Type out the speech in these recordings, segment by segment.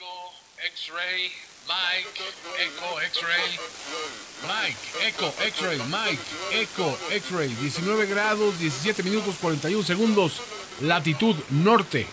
Echo, X-ray, Mike, Echo, X-ray, Mike, Echo, X-ray, Mike, Echo, X-ray, 19 grados, 17 minutos, 41 segundos, latitud norte,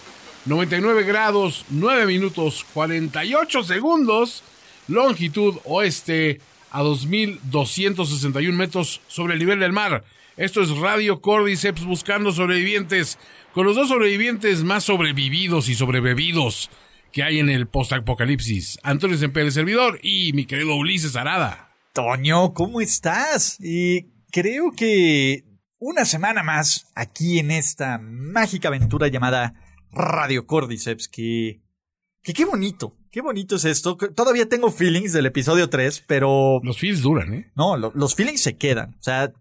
99 grados, 9 minutos, 48 segundos, longitud oeste a 2.261 metros sobre el nivel del mar. Esto es Radio Cordyceps buscando sobrevivientes, con los dos sobrevivientes más sobrevividos y sobrebebidos que hay en el post-apocalipsis. Antonio Semper, el servidor, y mi querido Ulises Arada. Toño, ¿cómo estás? Y creo que una semana más aquí en esta mágica aventura llamada Radio Cordyceps, que, que qué bonito, qué bonito es esto. Todavía tengo feelings del episodio 3, pero... Los feelings duran, ¿eh? No, lo- los feelings se quedan. O sea,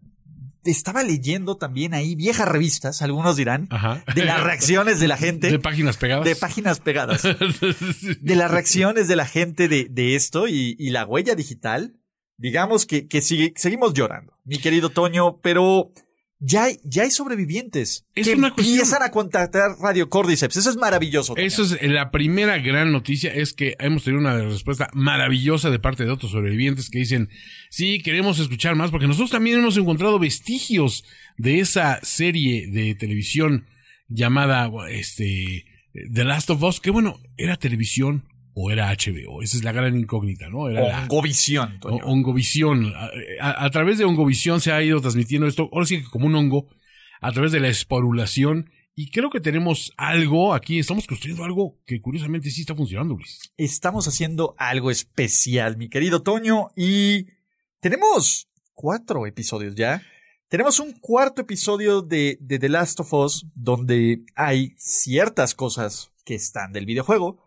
estaba leyendo también ahí viejas revistas, algunos dirán, Ajá. de las reacciones de la gente. De páginas pegadas. de páginas pegadas. de las reacciones de la gente de, de esto y, y la huella digital, digamos que, que sigue- seguimos llorando, mi querido Toño, pero ya hay, ya hay sobrevivientes Es que una cuestión- empiezan a contactar Radio Cordyceps. Eso es maravilloso. Eso es la primera gran noticia, es que hemos tenido una respuesta maravillosa de parte de otros sobrevivientes que dicen, sí, queremos escuchar más, porque nosotros también hemos encontrado vestigios de esa serie de televisión llamada, este, The Last of Us, que bueno, era televisión o era HBO, esa es la gran incógnita, ¿no? Era la- Ongovisión. O- Ongovisión. A, a- través de Ongovisión se ha ido transmitiendo esto, ahora sí que como un hongo, a través de la esporulación. Y creo que tenemos algo aquí, estamos construyendo algo que curiosamente sí está funcionando, Ulises. Estamos haciendo algo especial, mi querido Toño, y tenemos cuatro episodios ya. Tenemos un cuarto episodio de, de The Last of Us donde hay ciertas cosas que están del videojuego,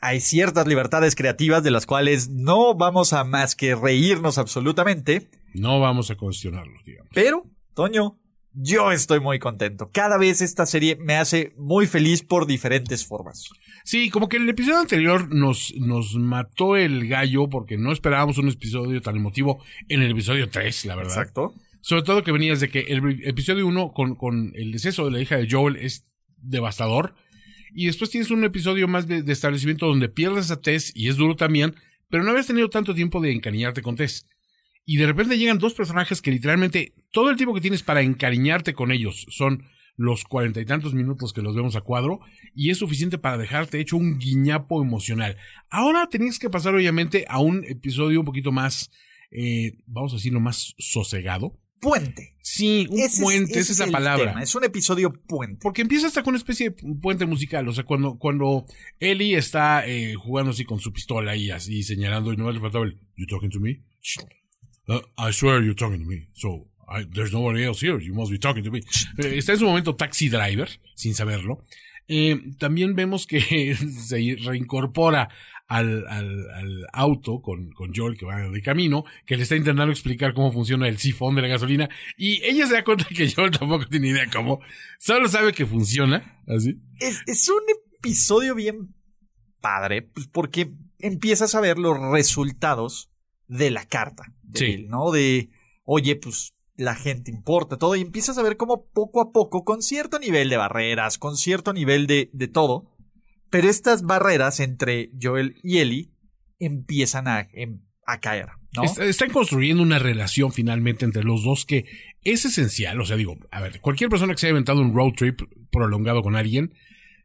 hay ciertas libertades creativas de las cuales no vamos a más que reírnos absolutamente, No vamos a cuestionarlo, digamos. pero, Toño, yo estoy muy contento. Cada vez esta serie me hace muy feliz por diferentes formas. Sí, como que el episodio anterior nos, nos mató el gallo porque no esperábamos un episodio tan emotivo en el episodio 3, la verdad. Exacto. Sobre todo que venías de que el episodio 1 con, con el deceso de la hija de Joel es devastador. Y después tienes un episodio más de, establecimiento donde pierdes a Tess y es duro también, pero no habías tenido tanto tiempo de encariñarte con Tess. Y de repente llegan dos personajes que literalmente todo el tiempo que tienes para encariñarte con ellos son los cuarenta y tantos minutos que los vemos a cuadro y es suficiente para dejarte hecho un guiñapo emocional. Ahora tenías que pasar obviamente a un episodio un poquito más, eh, vamos a decirlo, más sosegado. Puente. Sí, un Ese es- puente, ese esa es la palabra. tema, Es un episodio puente. Porque empieza hasta con una especie de puente musical. O sea, cuando, cuando Ellie está eh, jugando así con su pistola y así señalando y no le faltaba el You talking to me? Uh, I swear you're talking to me. So, I- there's nobody else here. You must be talking to me. Eh, está en su momento taxi driver, sin saberlo. Eh, también vemos que se reincorpora al, al, al auto con, con Joel que va de camino, que le está intentando explicar cómo funciona el sifón de la gasolina, y ella se da cuenta que Joel tampoco tiene idea cómo, solo sabe que funciona, así. Es, es un episodio bien padre, pues porque empiezas a ver los resultados de la carta. De Sí. él, ¿no? De, oye, pues la gente importa, todo, y empiezas a ver cómo poco a poco, con cierto nivel de barreras, con cierto nivel de, de todo, pero estas barreras entre Joel y Ellie empiezan a, em- caer, Están construyendo una relación finalmente entre los dos que es esencial. O sea, digo, a ver, cualquier persona que se haya inventado un road trip prolongado con alguien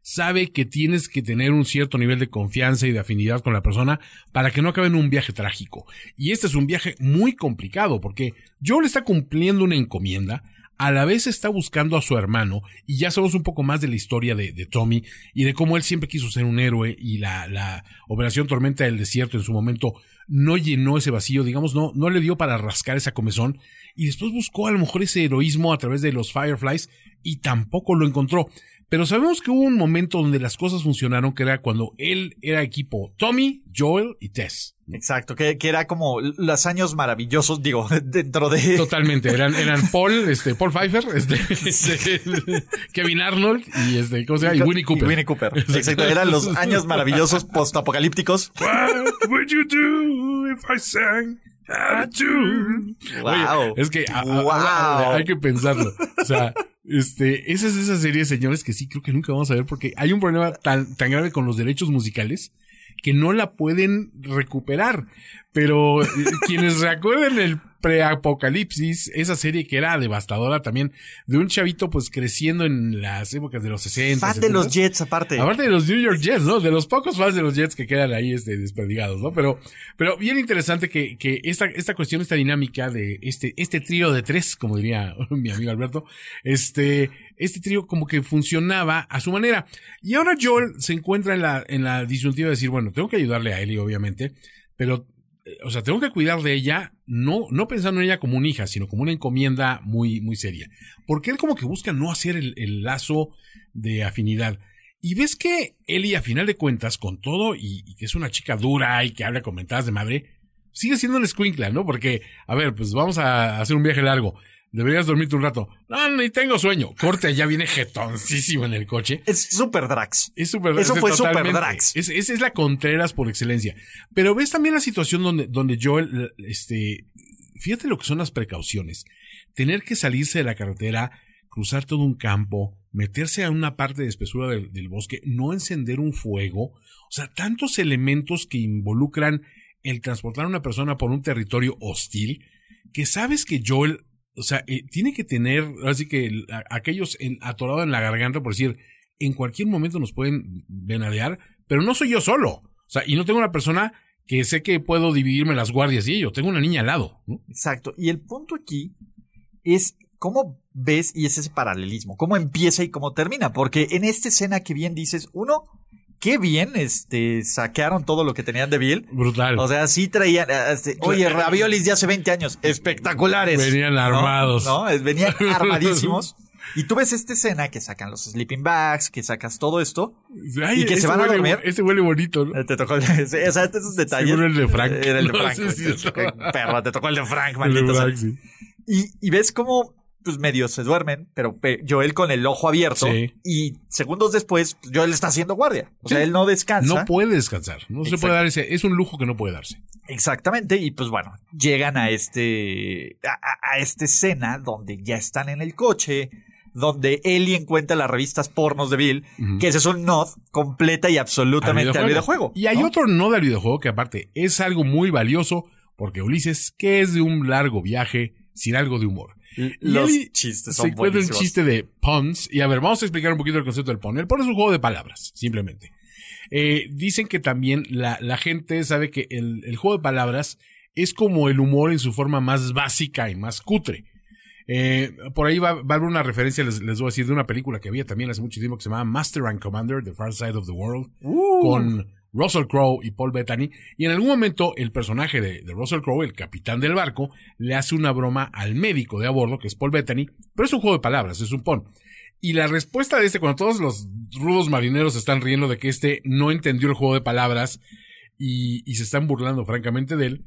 sabe que tienes que tener un cierto nivel de confianza y de afinidad con la persona para que no acabe en un viaje trágico. Y este es un viaje muy complicado porque Joel está cumpliendo una encomienda, a la vez está buscando a su hermano y ya sabemos un poco más de la historia de, de Tommy y de cómo él siempre quiso ser un héroe y la, la Operación Tormenta del Desierto en su momento no llenó ese vacío, digamos, no, no le dio para rascar esa comezón y después buscó a lo mejor ese heroísmo a través de los Fireflies y tampoco lo encontró. Pero sabemos que hubo un momento donde las cosas funcionaron, que era cuando él era equipo Tommy, Joel y Tess. Exacto, que, que era como los años maravillosos, digo, dentro de... Totalmente, eran, eran Paul, este, Paul Pfeiffer, este, este, Kevin Arnold y este, ¿cómo se llama? Y Winnie Cooper. Winnie Cooper. Exacto, eran los años maravillosos postapocalípticos. What would you do if I sang? Wow. Oye, es que a- a- Wow. hay que pensarlo. O sea, este, esa es esa serie, señores, que sí creo que nunca vamos a ver porque hay un problema tan, tan grave con los derechos musicales que no la pueden recuperar. Pero eh, quienes recuerden el preapocalipsis, esa serie que era devastadora también, de un chavito pues creciendo en las épocas de los 60. Fan de los Jets aparte. Aparte de los New York Jets, ¿no? De los pocos fans de los Jets que quedan ahí este, desperdigados, ¿no? Pero, pero bien interesante que, que esta, esta cuestión, esta dinámica de este, este trío de tres, como diría mi amigo Alberto, este, este trío como que funcionaba a su manera. Y ahora Joel se encuentra en la, en la disyuntiva de decir, bueno, tengo que ayudarle a Ellie, obviamente, pero o sea, tengo que cuidar de ella, no, no pensando en ella como una hija, sino como una encomienda muy, muy seria. Porque él como que busca no hacer el, lazo de afinidad. Y ves que Ellie, a final de cuentas, con todo, y, que es una chica dura y que habla con mentadas de madre, sigue siendo un squinkla, ¿no? Porque, a ver, pues vamos a hacer un viaje largo. Deberías dormirte un rato. No, ni tengo sueño. Corte, ya viene jetoncísimo en el coche. Es super Drax. Es super Eso fue super Drax. Esa es, es, la Contreras por excelencia. Pero ves también la situación donde, donde Joel, este, fíjate lo que son las precauciones. Tener que salirse de la carretera, cruzar todo un campo, meterse a una parte de espesura del, del bosque, no encender un fuego. O sea, tantos elementos que involucran el transportar a una persona por un territorio hostil, que sabes que Joel o sea, eh, tiene que tener, así que aquellos atorados en la garganta, por decir, en cualquier momento nos pueden venadear, pero no soy yo solo. O sea, y no tengo una persona que sé que puedo dividirme las guardias y yo tengo una niña al lado. Exacto. Y el punto aquí es cómo ves y es ese paralelismo, cómo empieza y cómo termina. Porque en esta escena que bien dices, uno, qué bien este saquearon todo lo que tenían de Bill. Brutal. O sea, sí traían, eh, este, oye, raviolis de hace 20 años, espectaculares. Venían armados. ¿no? Venían armadísimos. Y tú ves esta escena que sacan los sleeping bags, que sacas todo esto y que se van a dormir. Este huele bonito, ¿no? Eh, te tocó el, o sea, esos detalles. Seguro el de Frank. Era el de Frank. perro, te tocó el de Frank, maldito. y, y ves cómo pues medio se duermen, pero Joel con el ojo abierto y segundos después pues, Joel está haciendo guardia. O sea, él no descansa. No puede descansar, no se puede dar ese, es un lujo que no puede darse. Exactamente, y pues bueno, llegan a este, a, esta escena donde ya están en el coche, donde Ellie encuentra las revistas pornos de Bill, que ese es un nod completa y absolutamente al videojuego. y hay otro nod al videojuego que aparte es algo muy valioso, porque Ulises, que es de un largo viaje, sin algo de humor. Los chistes son Se encuentra un chiste de puns. Y a ver, vamos a explicar un poquito el concepto del pun. El pun es un juego de palabras, simplemente. Eh, dicen que también la, la gente sabe que el, el, juego de palabras es como el humor en su forma más básica y más cutre. Eh, por ahí va, va, a haber una referencia, les, les, voy a decir, de una película que había también hace mucho tiempo que se llamaba Master and Commander, The Far Side of the World, uh. con Russell Crowe y Paul Bettany, y en algún momento el personaje de, Russell Crowe, el capitán del barco, le hace una broma al médico de a bordo, que es Paul Bettany, pero es un juego de palabras, es un pon. Y la respuesta de este, cuando todos los rudos marineros están riendo de que este no entendió el juego de palabras y, se están burlando francamente de él,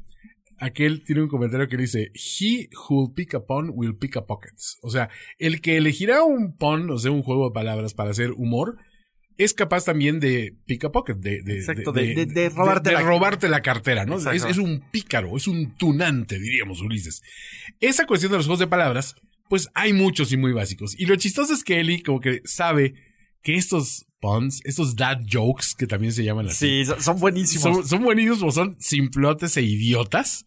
aquel tiene un comentario que dice, he who will pick a pun will pick a pockets. O sea, el que elegirá un pun, o sea, un juego de palabras para hacer humor, es capaz también de pick a pocket, de, de, de, robarte, la... robarte, la... cartera, ¿no? Es, es, un pícaro, es un tunante, diríamos, Ulises. Esa cuestión de los juegos de palabras, pues hay muchos y muy básicos. Y lo chistoso es que Eli como que sabe que estos puns, estos dad jokes, que también se llaman así. Sí, son buenísimos. Son, son buenísimos o son simplotes e idiotas.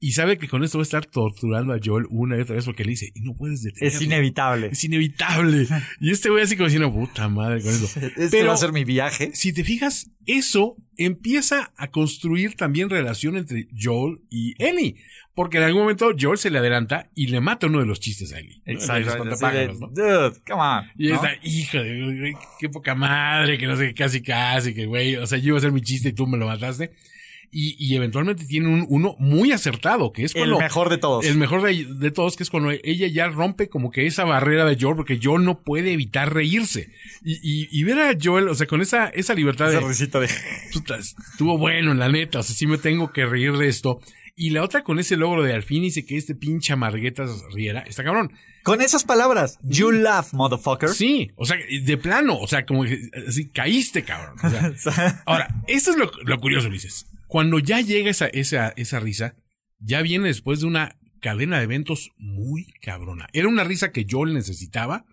Y sabe que con esto va a estar torturando a Joel una y otra vez porque le dice, y no puedes detenerlo. Es inevitable. Es inevitable. y este güey así como diciendo, puta madre con eso. Este Pero, va a ser mi viaje. Si te fijas, eso empieza a construir también relación entre Joel y Ellie. Porque en algún momento Joel se le adelanta y le mata uno de los chistes a Ellie. Exacto. Dude, come on. Y esta hija de, qué poca madre, que no sé, casi casi, que güey, o sea, yo iba a hacer mi chiste y tú me lo mataste y, y eventualmente tiene un, uno muy acertado, que es cuando, El mejor de todos. El mejor de, todos, que es cuando ella ya rompe como que esa barrera de Joel, porque Joel no puede evitar reírse. Y, y, y ver a Joel, o sea, con esa, esa libertad esa de... risita de... Estuvo bueno, la neta, o sea, sí me tengo que reír de esto. Y la otra con ese logro de al fin dice que este pinche amarguetas riera, está cabrón. Con esas palabras, you laugh, motherfucker. Sí, o sea, de plano, o sea, como que así caíste, cabrón. ahora, esto es lo, lo curioso, dices. Cuando ya llega esa, esa, esa risa, ya viene después de una cadena de eventos muy cabrona. Era una risa que yo necesitaba.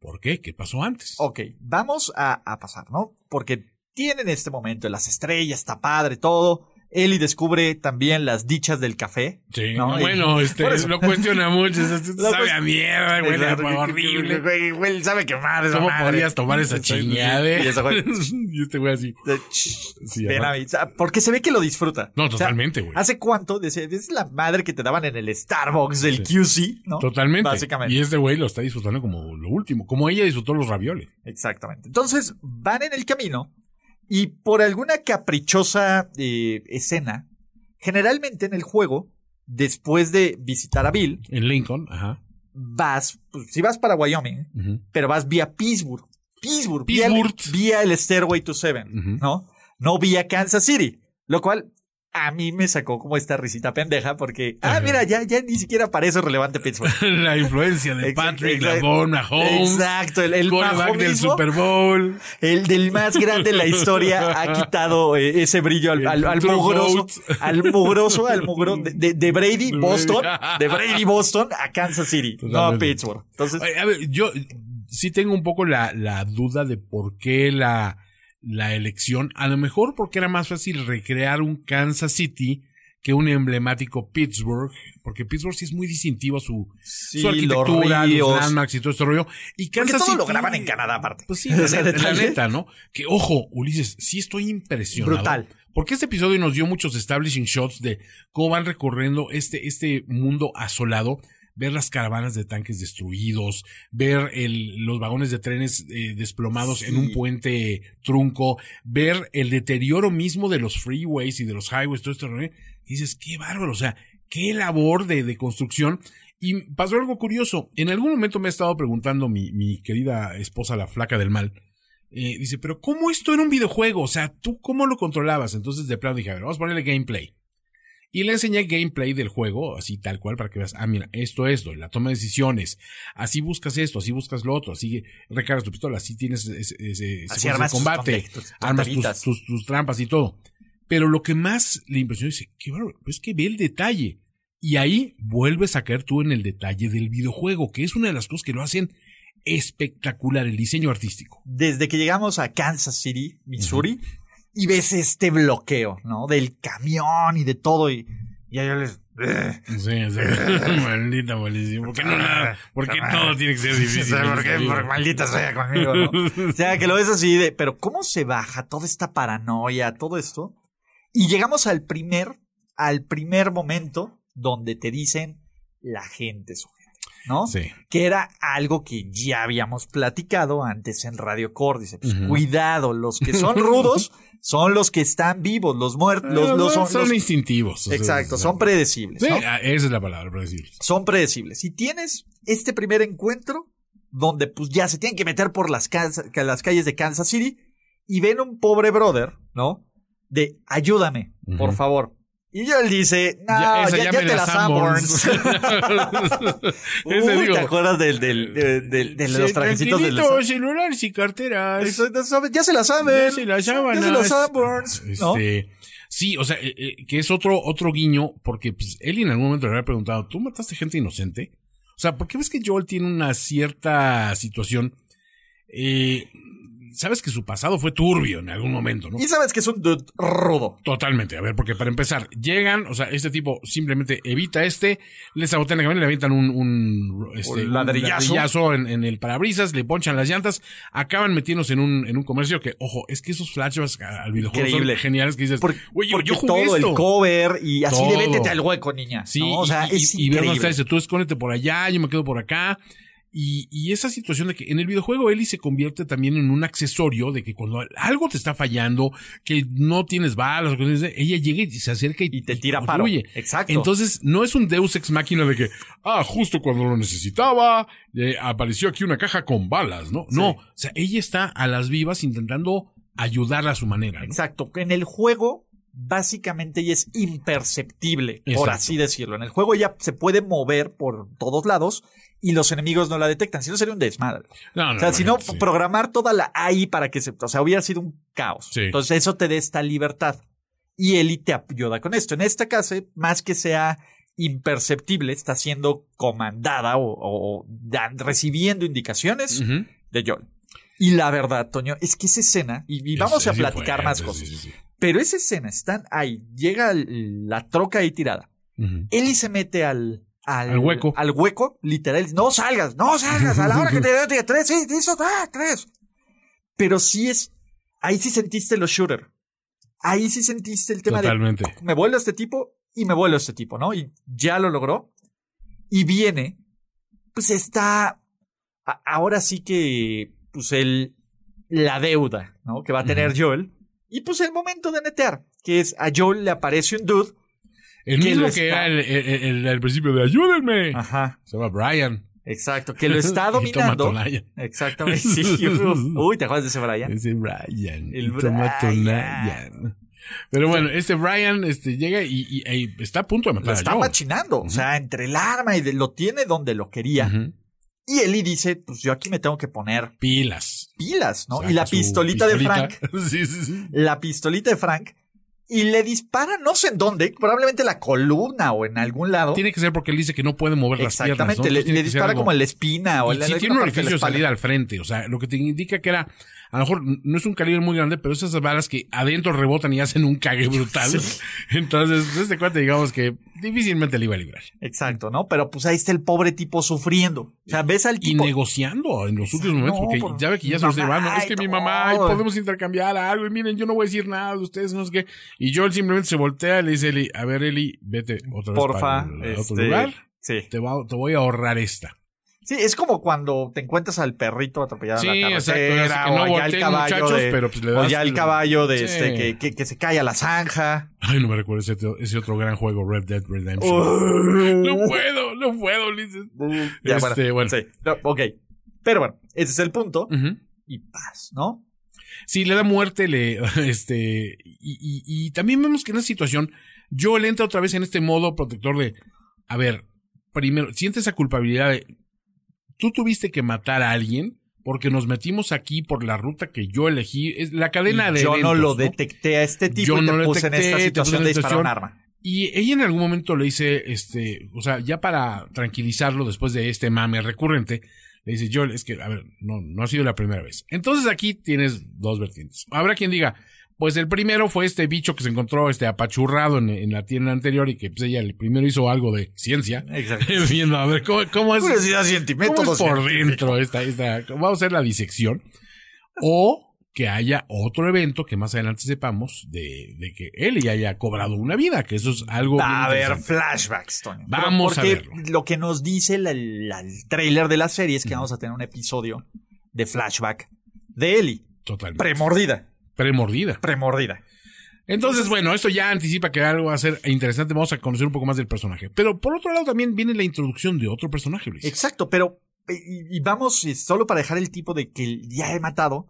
¿Por qué? ¿Qué pasó antes? Ok, vamos a, a pasar, ¿no? Porque tienen este momento, las estrellas, está padre, todo. Ellie descubre también las dichas del café. Sí, ¿no? bueno, este, lo cuestiona mucho. sabe a mierda, Exacto, horrible. Güey, güey, sabe que madre, ¿Cómo podrías tomar esa chingada? Y güey, este güey así. Porque se ve que lo disfruta. No, totalmente, güey. ¿Hace cuánto? Es la madre que te daban en el Starbucks del QC, ¿no? Totalmente. Básicamente. Y este güey lo está disfrutando como lo último, como ella disfrutó los ravioles. Exactamente. Entonces van en el camino y por alguna caprichosa eh, escena, generalmente en el juego, después de visitar a Bill, En Lincoln, ajá. vas, pues, si vas para Wyoming, pero vas vía Pittsburgh. Pittsburgh. vía el- Pittsburgh. Vía, el Stairway to Seven. ¿no? No vía Kansas City. Lo cual a mí me sacó como esta risita pendeja porque, ah, Ajá. mira, ya, ya ni siquiera parece relevante Pittsburgh. La influencia de Patrick. Lavon, Mahomes, Exacto, el, el quarterback del Super Bowl. el del más grande en la historia, ha quitado eh, ese brillo al, al, al mugroso, al mugroso, al mugro de, de- de Brady, De Boston, de Brady, Boston a Kansas City, no a Totalmente. Pittsburgh. Entonces, Oye, A ver, yo sí tengo un poco la, la duda de por qué la, la elección. A lo mejor porque era más fácil recrear un Kansas City que un emblemático Pittsburgh, porque Pittsburgh sí es muy distintivo su, sí, su arquitectura, los landmarks y todo este rollo. Y Kansas todo lo City- graban en Canadá aparte. Pues sí, la, neta, ¿no? Que ojo, Ulises, sí estoy impresionado. Brutal. Porque este episodio nos dio muchos establishing shots de cómo van recorriendo este, este mundo asolado, ver las caravanas de tanques destruidos, ver el, los vagones de trenes eh, desplomados Sí. en un puente trunco, ver el deterioro mismo de los freeways y de los highways, todo esto, ¿no? Y dices, qué bárbaro, o sea, qué labor de, de construcción. Y pasó algo curioso. En algún momento me ha estado preguntando mi, mi querida esposa, la flaca del mal, eh, dice, pero ¿cómo esto era un videojuego? O sea, ¿tú cómo lo controlabas? Entonces de plano dije, a ver, vamos a ponerle gameplay. Y le enseñé gameplay del juego, así tal cual, para que veas, ah, mira, esto, esto, la toma de decisiones, así buscas esto, así buscas lo otro, así recargas tu pistola, así tienes ese, ese Así secuencia de armas tus combate, tus armas tus, tonteritas. tus, tus trampas y todo. Pero lo que más le impresionó dice, qué bárbaro, es que ve el detalle. Y ahí vuelves a caer tú en el detalle del videojuego, que es una de las cosas que lo hacen espectacular, el diseño artístico. Desde que llegamos a Kansas City, Missouri, y ves este bloqueo, ¿no? Del camión y de todo, y, y ahí yo les... Sí, sí. Maldita malísimo. ¿Por qué no nada? ¿Por qué todo tiene que ser difícil? ¿Por qué? Por maldita sea conmigo, ¿no? O sea, que lo ves así de, pero ¿cómo se baja toda esta paranoia, todo esto? Y llegamos al primer, al primer momento donde te dicen la gente es ¿no? Sí. Que era algo que ya habíamos platicado antes en Radio Core. Dice, pues, cuidado, los que son rudos son los que están vivos, los muertos, los, los- son, instintivos. Exacto, son predecibles. Sí, ¿no? ah, esa es la palabra, predecibles. son predecibles. Y tienes este primer encuentro donde pues ya se tienen que meter por las, calles de Kansas City y ven un pobre brother, ¿no? De ayúdame, por favor. Y él dice, no, Ya- ya, ya te la la Sanborns. Uy, digo- ¿Te acuerdas del, del, del- del- de los trajecitos de tranquilito, los... celulares y carteras. Eso, ya se la saben. Ya se las sábanas. Ya se las Sanborns. ¿no? Este, Sí, o sea, eh, eh, que es otro, otro guiño, porque pues, Ellie en algún momento le había preguntado, ¿tú mataste gente inocente? O sea, ¿por qué ves que Joel tiene una cierta situación? Eh, Sabes que su pasado fue turbio en algún momento, ¿no? Y sabes que es un dude rudo. Totalmente, a ver, porque para empezar, llegan, o sea, este tipo simplemente evita este, le sabotean la camioneta, le avientan un, un, este, Un ladrillazo. ladrillazo en, en el parabrisas, le ponchan las llantas, acaban metiéndose en un, en un comercio que, ojo, es que esos flashbacks al videojuego Increíble. son geniales que dices, Por- yo, porque yo jugué todo esto. el cover y así de Todo. vétete al hueco, niña. Sí, ¿no? O sea, y, es y, y ver dónde increíble. está, dice, tú escóndete por allá, yo me quedo por acá. Y, y esa situación de que en el videojuego Ellie se convierte también en un accesorio de que cuando algo te está fallando, que no tienes balas, ella llega y se acerca y, Y te tira construye. Exacto. Entonces, no es un Deus ex máquina de que, ah, justo cuando lo necesitaba, eh, apareció aquí una caja con balas, ¿no? No, o sea, ella está a las vivas intentando ayudarla a su manera, ¿no? Exacto. En el juego, básicamente ella es imperceptible, por así decirlo. En el juego ella se puede mover por todos lados y los enemigos no la detectan. Si no, sería un desmadre. No, o sea, si no, sí. programar toda la AI para que se. O sea, hubiera sido un caos. Sí. Entonces, eso te da esta libertad. Y Eli te ayuda con esto. En este caso, más que sea imperceptible, está siendo comandada o, o dan- recibiendo indicaciones de Joel. Y la verdad, Toño, es que esa escena, y, y vamos Es- a platicar más sí, cosas, sí, sí. Pero esa escena, están ahí, llega la troca ahí tirada. Ujú. Eli se mete al, al, Al hueco. Al hueco, literal. No salgas, no salgas, a la hora que te diga tres, sí, eso, ah, tres. Pero sí es, ahí sí sentiste los shooter. Ahí sí sentiste el tema Totalmente. de me vuelvo a este tipo y me vuelvo a este tipo, ¿no? Y ya lo logró. Y viene, pues está, a- ahora sí que, pues el, la deuda, ¿no? Que va a tener. Joel. Y pues el momento de netear, que es a Joel le aparece un dude. El que mismo que está- era el, el- el- el principio de ayúdenme. Ajá. Se llama Brian. Exacto, que lo está dominando. Exactamente, sí. Uy, ¿te acuerdas de ese Brian? Ese Brian. El Brian. Pero bueno, este Brian este, llega y, y- y está a punto de matar Lo a está Joel. machinando. O sea, entre el arma y de- lo tiene donde lo quería. Ujú. Y Eli dice, pues yo aquí me tengo que poner Pilas. Pilas, ¿no? Saca y la pistolita, de. Frank, sí, sí, sí. la pistolita de Frank, y le dispara no sé en dónde, probablemente en la columna o en algún lado. Tiene que ser porque él dice que no puede mover las piernas. ¿no? Exactamente, le, dispara como en la espina o Y la alguna tiene un orificio de salida al frente, o sea, lo que te indica que era, a lo mejor no es un calibre muy grande, pero esas balas que adentro rebotan y hacen un cague brutal. Entonces, este cuate, digamos que difícilmente le iba a librar. Exacto, ¿no? Pero pues ahí está el pobre tipo sufriendo. O sea, ves al Y tipo. negociando en los últimos momentos, porque por- ya ve que ya se los "No, es que y mi todo". mamá, y podemos intercambiar algo, y miren, yo no voy a decir nada de ustedes, no sé qué. Y Joel simplemente se voltea y le dice, Eli, a ver, Eli, vete otra vez Porfa, para el- a otro este, lugar, Sí. te, va- te voy a ahorrar esta. Sí, es como cuando te encuentras al perrito atropellado Sí, en la exacto, carretera, que no o ya el caballo de, pero pues le o ya el caballo de Sí. este que, que, que se cae a la zanja. Ay, no me recuerdo ese, otro- ese otro gran juego, Red Dead Redemption. No puedo, no puedo, Ulises. Ya, Este, bueno. Sí, no, ok. Pero bueno, ese es el punto. Y paz, ¿no? Sí, le da muerte, le, este, y, y- y también vemos que en esa situación, Joel entra otra vez en este modo protector de, a ver, primero, siente esa culpabilidad de, tú tuviste que matar a alguien porque nos metimos aquí por la ruta que yo elegí, es la cadena Y de yo no lo detecté a este tipo Yo y te no puse en esta situación de disparar un arma. Y ella en algún momento le dice, este, o sea, ya para tranquilizarlo después de este mame recurrente, le dice, Joel, es que, a ver, no, no ha sido la primera vez. Entonces aquí tienes dos vertientes. Habrá quien diga, pues el primero fue este bicho que se encontró, este apachurrado en, en la tienda anterior y que pues ella el primero hizo algo de ciencia. Exacto. Viendo, a ver, ¿cómo, cómo es? Curiosidad científica. ¿Cómo es por dentro esta, esta, vamos a hacer la disección? O que haya otro evento que más adelante sepamos de, de que él ya haya cobrado una vida, que eso es algo. Va a haber flashbacks, Tony. Vamos a verlo. Lo que nos dice la- la- el trailer de la serie es que vamos a tener un episodio de flashback de Ellie. Totalmente. Premordida. Premordida. Premordida. Entonces, bueno, esto ya anticipa que algo va a ser interesante. Vamos a conocer un poco más del personaje. Pero por otro lado también viene la introducción de otro personaje, Luis. Exacto, pero. Y, y vamos, eh, solo para dejar el tipo de que ya he matado.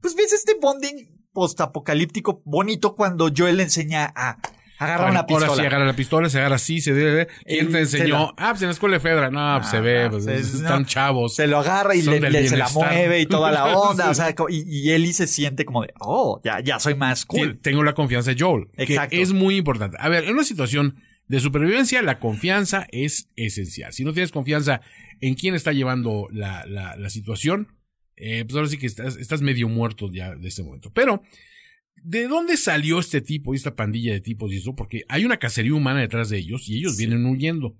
Pues ves este bonding postapocalíptico bonito cuando Joel le enseña a agarrar una pistola. Ahora sí agarra la pistola, se agarra así, se debe. ¿Quién Él te se enseñó? Ah, pues en la escuela de Fedra. No, pues se ve, Ah, pues, pues, están no. chavos. Se lo agarra y le, le- se la mueve y toda la onda. O sea, y, y Ellie se siente como de, oh, ya, ya soy más cool. Tengo la confianza de Joel. Exacto. Que es muy importante. A ver, en una situación de supervivencia, la confianza es esencial. Si no tienes confianza en quién está llevando la, la, la situación, eh, pues ahora sí que estás, estás medio muerto ya de este momento. Pero, ¿de dónde salió este tipo y esta pandilla de tipos y eso? Porque hay una cacería humana detrás de ellos y ellos vienen huyendo.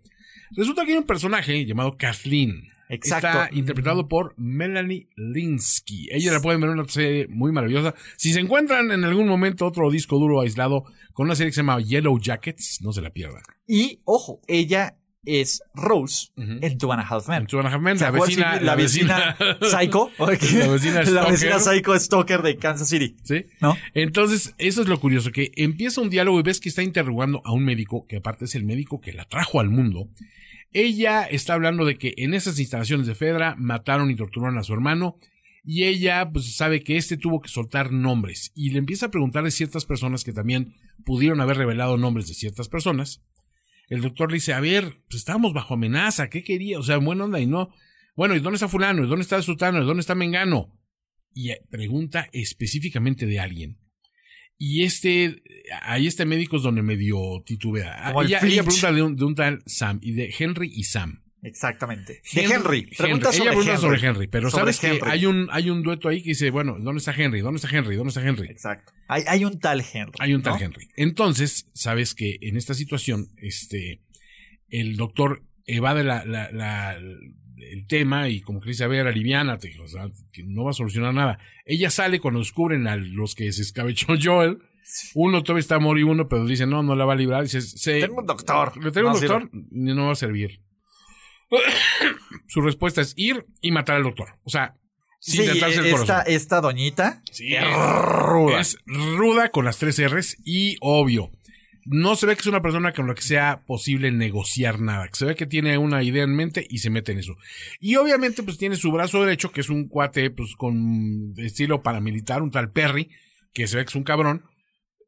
Resulta que hay un personaje llamado Kathleen. Exacto. Está interpretado por Melanie Linsky. Ella la pueden ver en una serie muy maravillosa. Si se encuentran en algún momento otro disco duro aislado con una serie que se llama Yellow Jackets, no se la pierdan. Y, ojo, ella es Rose Ujú. en Two and a Half Men. En Two and a Half Men, ¿Se la vecina, Sí, la vecina Psycho. La vecina La Stalker. vecina Psycho Stalker de Kansas City. ¿Sí? ¿No? Entonces, eso es lo curioso, que empieza un diálogo y ves que está interrogando a un médico, que aparte es el médico que la trajo al mundo. Ella está hablando de que en esas instalaciones de Fedra mataron y torturaron a su hermano y ella pues sabe que este tuvo que soltar nombres y le empieza a preguntar de ciertas personas que también pudieron haber revelado nombres de ciertas personas. El doctor le dice, a ver, pues estábamos bajo amenaza, ¿qué quería? O sea, buena onda y no. Bueno, ¿y dónde está fulano? ¿Y dónde está Sutano? ¿Y dónde está Mengano? Y eh, pregunta específicamente de alguien. Y este, ahí este médico es donde medio titubea. Ella, ella pregunta de un, de un tal Sam y de Henry y Sam. Exactamente. de Henry. Pregunta Henry. sobre Ella pregunta Henry. sobre Henry. Pero Sobre sabes que hay un, hay un dueto ahí que dice, bueno, ¿dónde está Henry? ¿Dónde está Henry? ¿Dónde está Henry? Exacto. Hay, hay un tal Henry. Hay un tal. Henry. Entonces, sabes que en esta situación, este, el doctor evade la, la, la- el tema y como que dice, a ver, aliviánate, o sea, que no va a solucionar nada. Ella sale cuando descubren a los que se escabechó Joel. Uno todavía está moribundo, pero dice, no, no la va a librar. Dice, se, Tengo un doctor. le tengo un No sirve. doctor, no va a servir. Su respuesta es ir y matar al doctor. O sea, sin Sí, tentarse el esta, corazón. esta doñita. Sí, es ruda. es ruda con las tres R's y obvio. No se ve que es una persona con la que sea posible negociar nada. Se ve que tiene una idea en mente y se mete en eso. Y obviamente pues tiene su brazo derecho, que es un cuate pues con estilo paramilitar, un tal Perry, que se ve que es un cabrón.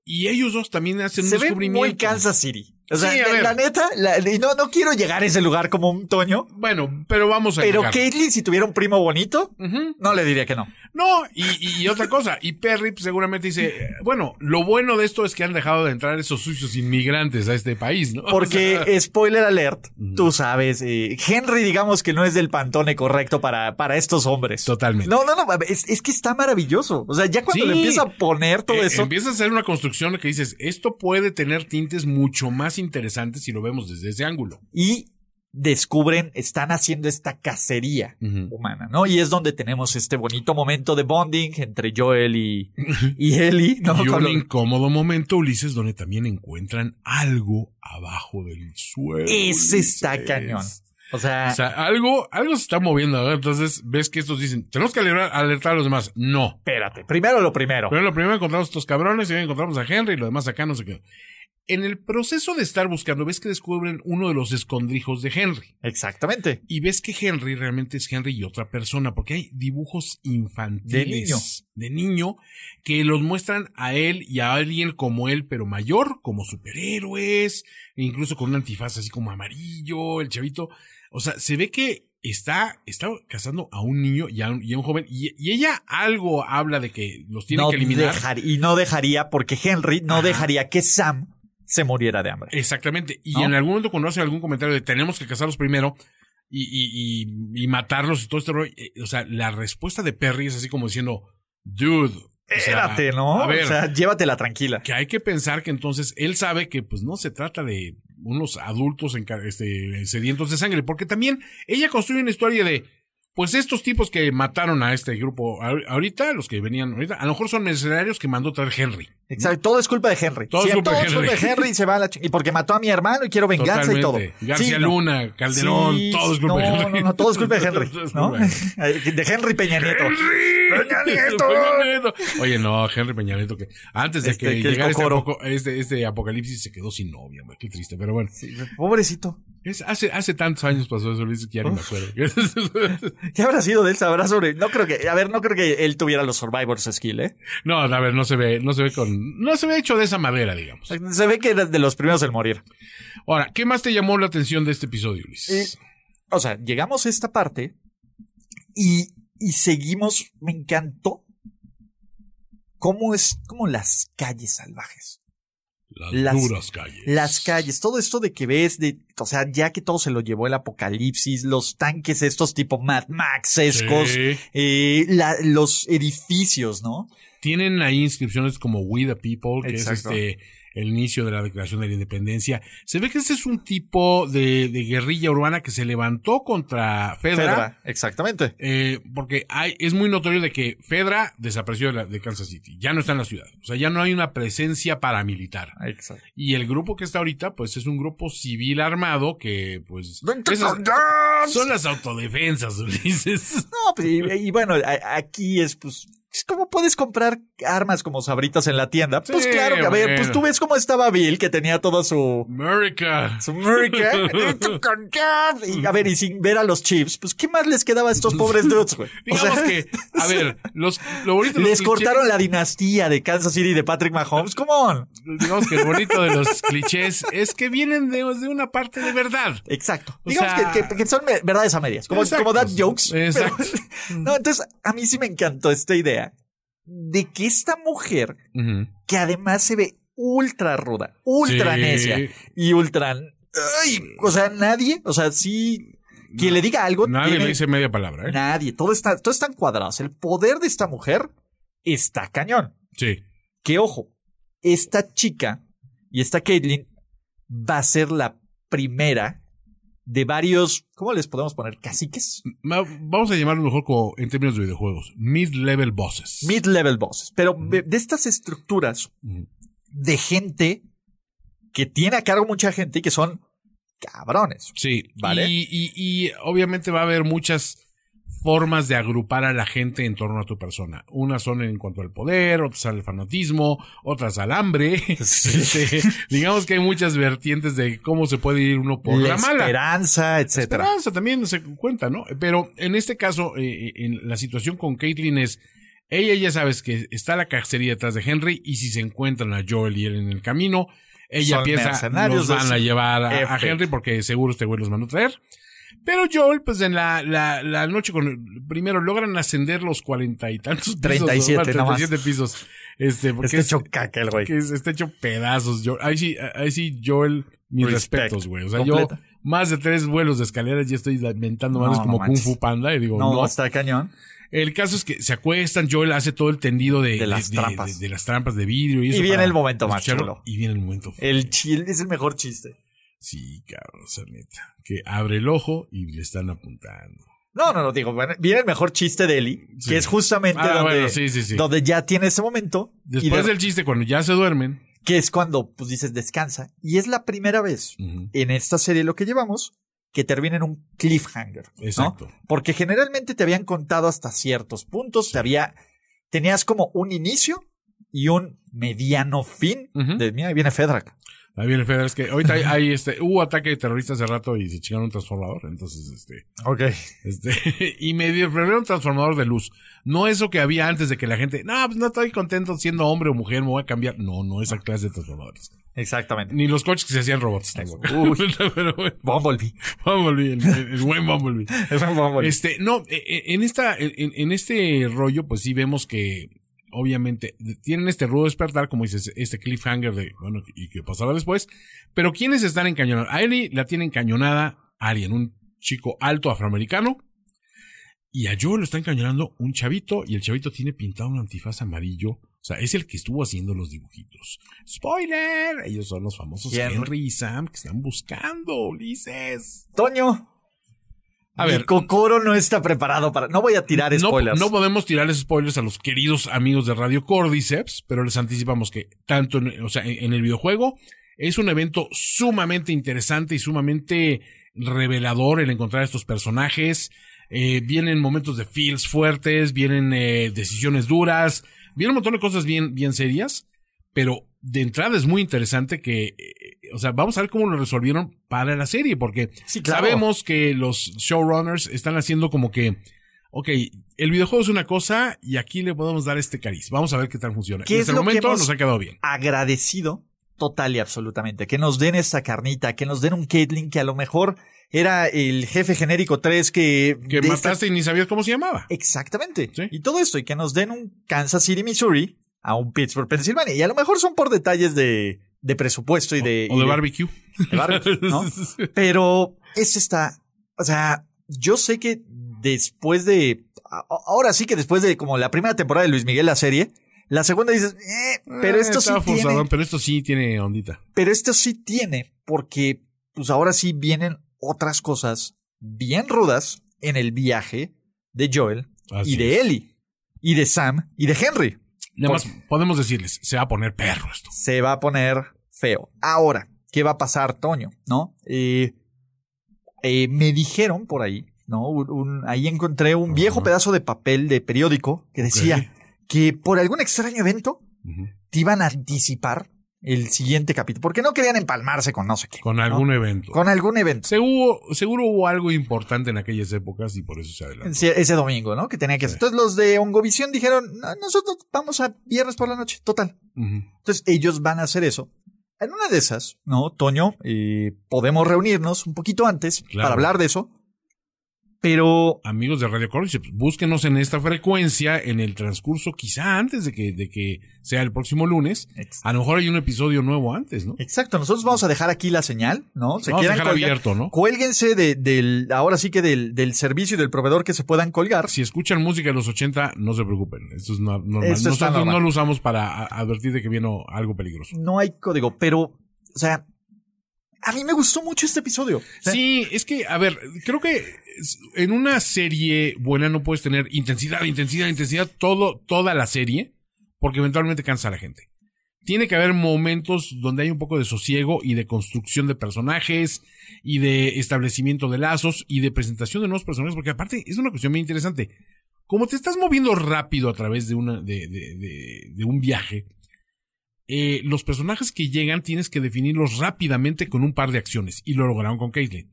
Y ellos dos también hacen Se un descubrimiento. muy Kansas City. O sea, Sí, a la- ver. la neta, la- y no, no quiero llegar a ese lugar como un Toño, Bueno, pero vamos a pero llegar. Caitlyn, si tuviera un primo bonito, no le diría que no. No, y, otra cosa, y Perry pues, seguramente dice, bueno, lo bueno de esto es que han dejado de entrar esos sucios inmigrantes a este país, ¿no? Porque, O sea, spoiler alert, Ujú. tú sabes, eh, Henry digamos que no es del pantone correcto para, para estos hombres. Totalmente. No, no, no, es, es que está maravilloso. O sea, ya cuando Sí. le empieza a poner todo eh, eso, Empieza a hacer una construcción que dices, esto puede tener tintes mucho más interesantes si lo vemos desde ese ángulo. y descubren, están haciendo esta cacería humana, ¿no? Y es donde tenemos este bonito momento de bonding entre Joel y, y Ellie, ¿no? y un incómodo momento, Ulises, donde también encuentran algo abajo del suelo. Ese está cañón. O sea, O sea, algo, algo se está moviendo, ¿verdad? Entonces ves que estos dicen, tenemos que alertar, alertar a los demás. No. espérate, primero lo primero. Pero lo primero encontramos a estos cabrones y encontramos a Henry y lo demás acá no sé qué. En el proceso de estar buscando, ves que descubren uno de los escondrijos de Henry. Exactamente. Y ves que Henry realmente es Henry y otra persona, porque hay dibujos infantiles De niño. de niño que los muestran a él y a alguien como él, pero mayor, como superhéroes, incluso con un antifaz así como amarillo, el chavito. O sea, se ve que está, está casando a un niño y a un, y a un joven, y, y ella algo habla de que los tiene No que eliminar. dejar- y no dejaría, porque Henry no Ajá. dejaría que Sam se muriera de hambre. Exactamente. Y ¿No? en algún momento cuando hace algún comentario de tenemos que casarlos primero y, y, y, y matarlos y todo este rollo, eh, o sea, la respuesta de Perry es así como diciendo, dude. Espérate, ¿no? A ver, o sea, llévatela tranquila. que hay que pensar que entonces él sabe que pues no se trata de unos adultos enca- este, sedientos de sangre, porque también ella construye una historia de pues estos tipos que mataron a este grupo ahor- ahorita, los que venían ahorita, a lo mejor son mercenarios que mandó traer Henry. Exacto, todo es culpa de Henry. Todo es culpa de todo es culpa de Henry. Henry y se va a la Y porque mató a mi hermano y quiero venganza y todo. García Sí, no. Luna, Calderón, Sí, todo es culpa de no, Henry. No, no, todo es culpa de Henry. ¿no? de- de Henry Peña Nieto. Peña Nieto. Nieto. Oye, no, Henry Peña Nieto, que antes de Este, que, llegara este, este, este apocalipsis se quedó sin novia, qué triste, pero bueno. Pobrecito. Es, hace, hace tantos años pasó eso, Luis, que ya ni me acuerdo. ¿Qué habrá sido de él? Sabrá sobre. No creo que. A ver, no creo que él tuviera los Survivors skill, ¿eh? no, a ver, no se ve, no se ve con, no se ve hecho de esa madera, digamos. Se ve que era de los primeros en morir. Ahora, ¿qué más te llamó la atención de este episodio, Luis? Eh, O sea, llegamos a esta parte y, y seguimos. Me encantó cómo es como las calles salvajes. Las, las- duras calles. Las calles, todo esto de que ves, de, o sea, ya que todo se lo llevó el apocalipsis, los tanques estos tipo Mad Max-escos, Sí. eh, la- los edificios, ¿no? Tienen ahí inscripciones como We the People, que Exacto. es este el inicio de la Declaración de la Independencia. Se ve que este es un tipo de, de guerrilla urbana que se levantó contra Fedra. Fedra, exactamente. eh, porque hay, es muy notorio de que Fedra desapareció de, la- de Kansas City. Ya no está en la ciudad. O sea, ya no hay una presencia paramilitar. Exacto. Y el grupo que está ahorita, pues es un grupo civil armado que, pues. Esas- son las autodefensas, Ulises. No, pues, y, y bueno, a- aquí es pues. Es como puedes comprar armas como sabritas en la tienda. Pues claro, que a ver, bueno. pues tú ves cómo estaba Bill, que tenía todo su. America. su America. y a ver, y sin ver a los chips, pues ¿qué más les quedaba a estos pobres dudes, güey? O Digamos sea, que, a ver, los, lo bonito de los Les clichés- cortaron la dinastía de Kansas City de Patrick Mahomes. Come on. Digamos que lo bonito de los clichés es que vienen de, de una parte de verdad. Exacto. O Digamos sea- que, que- que son verdades a medias. Como, Exacto. como that jokes. pero- Exacto. no, entonces a mí sí me encantó esta idea de que esta mujer, que además se ve ultra ruda, ultra Sí. necia y ultra. Ay, o sea, nadie, o sea, sí. Quien le diga algo. Nadie tiene- le dice media palabra, ¿eh? Nadie. Todo está, todo están cuadrados. El poder de esta mujer está cañón. Sí. Que ojo, esta chica y esta Caitlyn va a ser la primera de varios, ¿cómo les podemos poner? Caciques. Vamos a llamarlo mejor como en términos de videojuegos. Mid-level bosses. Mid-level bosses. Pero de, de estas estructuras de gente que tiene a cargo mucha gente y que son cabrones. Sí. Vale. Y, y- y obviamente va a haber muchas formas de agrupar a la gente en torno a tu persona. Unas son en cuanto al poder, otras al fanatismo, otras al hambre. Este, digamos que hay muchas vertientes de cómo se puede ir uno por la, la mala. esperanza, etcétera. Esperanza también se cuenta, ¿no? Pero en este caso, eh, en la situación con Caitlyn es, ella ya sabes que está la cacería detrás de Henry y si se encuentran a Joel y él en el camino, ella Son piensa, los van a llevar a, a. Henry porque seguro este güey los van a traer. Pero Joel, pues en la, la, la noche con, primero logran ascender los cuarenta y tantos pisos. 37 ¿no? nomás. 37 pisos. Este, porque Está es- hecho caca el güey. es- está hecho pedazos. Yo, ahí sí, ahí sí, Joel, mis Respect. respetos, güey. O sea, Completa. yo, más de tres vuelos de escaleras, ya estoy inventando No, madres no como Kung manches. Fu Panda. Y digo, No, no. está cañón. El caso es que se acuestan, Joel hace todo el tendido de, De las trampas. de, de las trampas de vidrio. Y, eso Y viene el momento más chulo. Y viene el momento. El chile es el mejor chiste. Sí, cabrón, neta. Que abre el ojo y le están apuntando. No, no, no, digo, bueno, viene el mejor chiste de Sí. que es justamente Ah, donde, bueno, sí, sí, sí. donde ya tiene ese momento. Después de- del chiste, cuando ya se duermen. Que es cuando, pues dices, descansa. Y es la primera vez en esta serie lo que llevamos que termina en un cliffhanger. ¿no? Exacto. Porque generalmente te habían contado hasta ciertos puntos, te había, tenías como un inicio y un mediano fin. De, mira, ahí viene Fedrak. Ahí viene Federer, es que ahorita hay, hay, este, hubo ataque de terroristas hace rato y se chingaron un transformador. Entonces, este, Ok. Este, y me primero un transformador de luz. No eso que había antes de que la gente, no, pues no estoy contento siendo hombre o mujer, me voy a cambiar. No, no esa clase de transformadores. Exactamente. Ni los coches que se hacían robots tampoco. Pero bueno, Bumblebee. Bumblebee, el, el buen Bumblebee. Es un Bumblebee. Este, no, eh, eh, en esta, en, en este rollo, pues sí vemos que, obviamente, tienen este rudo despertar, como dices, este cliffhanger de, bueno, y que pasará después. Pero ¿quiénes están encañonados? A Ellie la tiene encañonada Alien, un chico alto afroamericano. Y a Joe lo está encañonando un chavito, y el chavito tiene pintado un antifaz amarillo. O sea, es el que estuvo haciendo los dibujitos. ¡Spoiler! Ellos son los famosos Henry. Henry y Sam que están buscando, Ulises. Toño. A ver. Kokoro no está preparado para. No voy a tirar No, spoilers. no podemos tirarles spoilers a los queridos amigos de Radio Cordyceps, pero les anticipamos que tanto en, o sea, en, en el videojuego es un evento sumamente interesante y sumamente revelador el encontrar estos personajes. Eh, vienen momentos de feels fuertes, vienen eh, decisiones duras, vienen un montón de cosas bien, bien serias, pero de entrada es muy interesante que, eh, o sea, vamos a ver cómo lo resolvieron para la serie, porque Sí, claro. sabemos que los showrunners están haciendo como que, ok, el videojuego es una cosa y aquí le podemos dar este cariz. Vamos a ver qué tal funciona. ¿Qué Y es hasta el momento nos ha quedado bien. agradecido total y absolutamente. Que nos den esta carnita, que nos den un Caitlyn que a lo mejor era el jefe genérico 3 que... Que esta- mataste y ni sabías cómo se llamaba. Exactamente. Sí. Y todo esto, y que nos den un Kansas City, Missouri, a un Pittsburgh, Pensilvania. Y a lo mejor son por detalles de, de presupuesto y de... o y de barbecue. de barbecue, ¿no? Pero ese está, o sea, yo sé que después de, ahora sí que después de como la primera temporada de Luis Miguel la serie, la segunda dices, eh, pero Eh, esto sí tiene, pero esto sí tiene ondita. pero esto sí tiene, porque pues ahora sí vienen otras cosas bien rudas en el viaje de Joel Así y de es. Ellie y de Sam y de Henry. Podemos decirles, se va a poner perro esto. se va a poner feo. Ahora, ¿qué va a pasar, Toño? ¿No? Eh, eh, me dijeron por ahí, ¿no? Un- un- ahí encontré un viejo pedazo de papel de periódico que decía que por algún extraño evento te iban a anticipar el siguiente capítulo, porque no querían empalmarse con no sé qué. Con ¿no? algún evento. Con algún evento. Seguro, seguro hubo algo importante en aquellas épocas y por eso se adelantó. Ese, ese domingo, ¿no? Que tenía que hacer. Entonces los de Ongovisión dijeron, "No, nosotros vamos a viernes por la noche, total. Entonces ellos van a hacer eso. En una de esas, ¿no? Toño, eh, podemos reunirnos un poquito antes Claro. para hablar de eso. Pero amigos de Radio Cordyceps, búsquenos en esta frecuencia en el transcurso, quizá antes de que, de que sea el próximo lunes. A lo mejor hay un episodio nuevo antes, ¿no? Exacto, nosotros vamos a dejar aquí la señal, ¿no? Se vamos a dejar abierto, ¿no? Cuélguense de, del, ahora sí que del, del servicio y del proveedor que se puedan colgar. Si escuchan música de los 80, no se preocupen, esto es normal. Nosotros no lo usamos para advertir de que viene algo peligroso. No hay código, pero, o sea, a mí me gustó mucho este episodio. sí, es que, a ver, creo que en una serie buena no puedes tener intensidad, intensidad, intensidad, todo, toda la serie, porque eventualmente cansa a la gente. Tiene que haber momentos donde hay un poco de sosiego y de construcción de personajes y de establecimiento de lazos y de presentación de nuevos personajes, porque aparte es una cuestión muy interesante. Como te estás moviendo rápido a través de una, de, de, de un viaje, eh, los personajes que llegan tienes que definirlos rápidamente con un par de acciones y lo lograron con Caitlyn.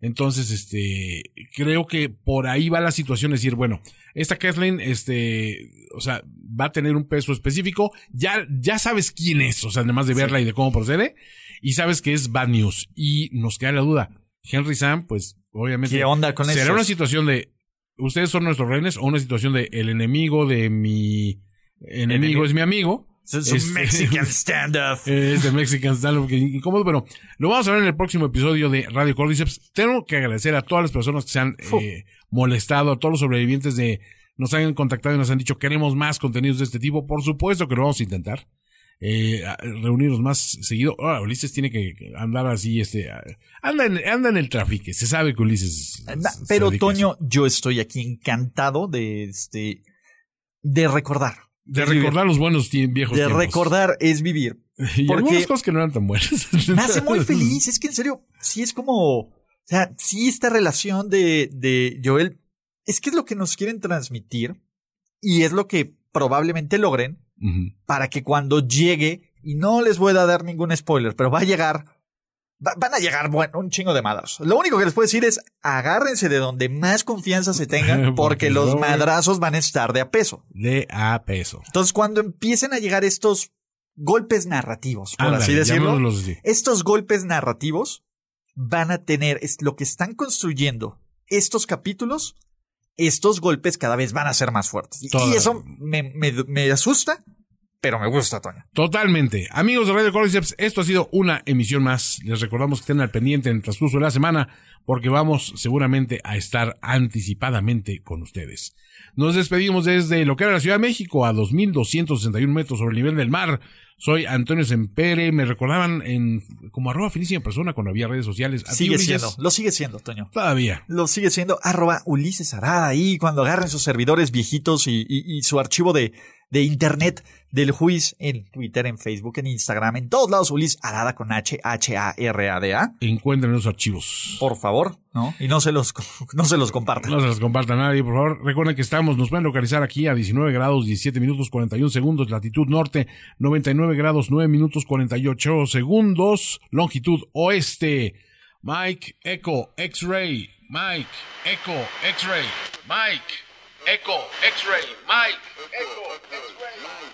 Entonces, este, creo que por ahí va la situación, es decir, bueno, esta Kathleen, este, o sea, va a tener un peso específico, ya, ya sabes quién es, o sea, además de verla y de cómo procede, y sabes que es Bad News, y nos queda la duda. Henry Sam, pues, obviamente. ¿Qué onda con ¿Será una situación de, ustedes son nuestros rehenes, o una situación de, el enemigo de mi enemigo es mi amigo? Es un Mexican standoff. Es el Mexican standoff incómodo, pero lo vamos a ver en el próximo episodio de Radio Cordyceps. Tengo que agradecer a todas las personas que se han eh, molestado, a todos los sobrevivientes de nos han contactado y nos han dicho queremos más contenidos de este tipo. Por supuesto que lo vamos a intentar. Eh, reunirnos más seguido. Ahora, Ulises tiene que andar así, este, anda en, anda en el tráfico. Se sabe que Ulises. pero Toño, yo estoy aquí encantado de este, de recordar de recordar los buenos viejos De recordar es vivir. Y porque algunas cosas que no eran tan buenas. Me hace muy feliz. Es que en serio, sí es como, o sea, sí esta relación de, de Joel, es que es lo que nos quieren transmitir y es lo que probablemente logren para que cuando llegue, y no les voy a dar ningún spoiler, pero va a llegar van a llegar, bueno, un chingo de madrazos. Lo único que les puedo decir es agárrense de donde más confianza se tengan, porque los madrazos van a estar de a peso. De a peso. Entonces, cuando empiecen a llegar estos golpes narrativos, por así decirlo, estos golpes narrativos van a tener es lo que están construyendo estos capítulos. Estos golpes cada vez van a ser más fuertes. Y eso me, me, me asusta, pero me gusta, Toño. Totalmente. Amigos de Radio Cordyceps, esto ha sido una emisión más. Les recordamos que estén al pendiente en el transcurso de la semana, porque vamos seguramente a estar anticipadamente con ustedes. Nos despedimos desde lo que era la Ciudad de México, a 2.261 metros sobre el nivel del mar. Soy Antonio Sempere. Me recordaban en como arroba finísima persona cuando había redes sociales. sigue siendo, lo sigue siendo, Toño. Todavía. Lo sigue siendo arroba Ulises Arada ahí cuando agarren sus servidores viejitos y su archivo de de internet del juiz en Twitter, en Facebook, en Instagram, en todos lados, Ulis Arada con H, H-A-R-A-D-A. Encuentren los archivos. Por favor, ¿no? Y no se los, no se los compartan. No se los comparta a nadie, por favor. Recuerden que estamos, nos pueden localizar aquí a 19 grados, 17 minutos, 41 segundos, latitud norte, 99 grados, 9 minutos, 48 segundos, longitud oeste. Mike, Echo, X-Ray, Mike, Echo, X-Ray, Mike. Echo, X-ray, Mike. Echo, X-ray.